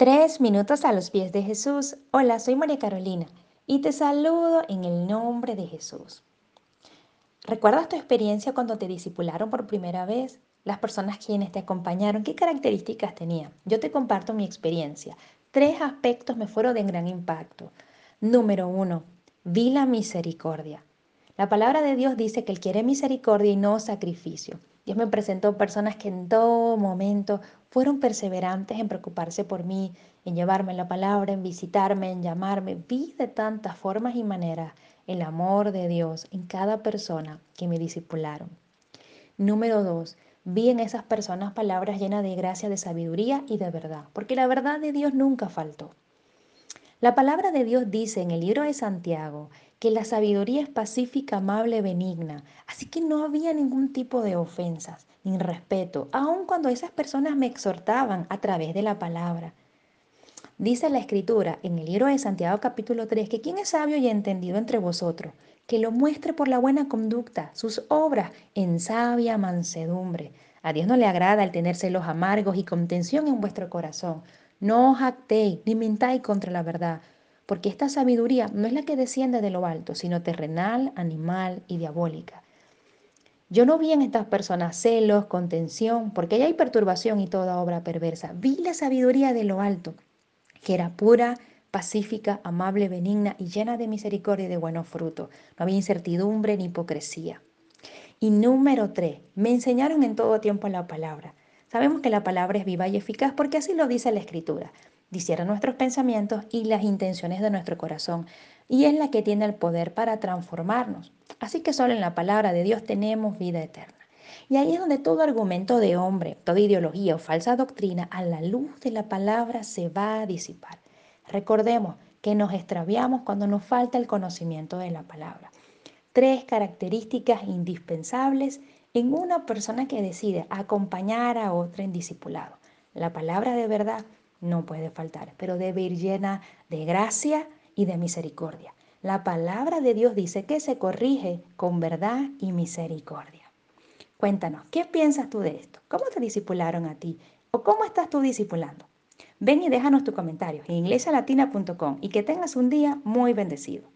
Tres minutos a los pies de Jesús. Hola, soy María Carolina y te saludo en el nombre de Jesús. ¿Recuerdas tu experiencia cuando te discipularon por primera vez? Las personas quienes te acompañaron, ¿qué características tenían? Yo te comparto mi experiencia. Tres aspectos me fueron de gran impacto. Número uno, vi la misericordia. La palabra de Dios dice que Él quiere misericordia y no sacrificio. Dios me presentó personas que en todo momento fueron perseverantes en preocuparse por mí, en llevarme la palabra, en visitarme, en llamarme. Vi de tantas formas y maneras el amor de Dios en cada persona que me discipularon. Número dos, vi en esas personas palabras llenas de gracia, de sabiduría y de verdad, porque la verdad de Dios nunca faltó. La palabra de Dios dice en el libro de Santiago que la sabiduría es pacífica, amable, benigna, así que no había ningún tipo de ofensas ni respeto, aun cuando esas personas me exhortaban a través de la palabra. Dice la escritura en el libro de Santiago capítulo 3 que quien es sabio y entendido entre vosotros, que lo muestre por la buena conducta, sus obras en sabia mansedumbre. A Dios no le agrada el tener celos amargos y contención en vuestro corazón, no os actéis ni mintáis contra la verdad, porque esta sabiduría no es la que desciende de lo alto, sino terrenal, animal y diabólica. Yo no vi en estas personas celos, contención, porque ahí hay perturbación y toda obra perversa. Vi la sabiduría de lo alto, que era pura, pacífica, amable, benigna y llena de misericordia y de buenos frutos. No había incertidumbre ni hipocresía. Y número tres, me enseñaron en todo tiempo la palabra. Sabemos que la palabra es viva y eficaz porque así lo dice la Escritura. Discierne nuestros pensamientos y las intenciones de nuestro corazón y es la que tiene el poder para transformarnos. Así que solo en la palabra de Dios tenemos vida eterna. Y ahí es donde todo argumento de hombre, toda ideología o falsa doctrina a la luz de la palabra se va a disipar. Recordemos que nos extraviamos cuando nos falta el conocimiento de la palabra. Tres características indispensables en una persona que decide acompañar a otra en discipulado. La palabra de verdad no puede faltar, pero debe ir llena de gracia y de misericordia. La palabra de Dios dice que se corrige con verdad y misericordia. Cuéntanos, ¿qué piensas tú de esto? ¿Cómo te discipularon a ti? ¿O cómo estás tú discipulando? Ven y déjanos tu comentario en iglesialatina.com y que tengas un día muy bendecido.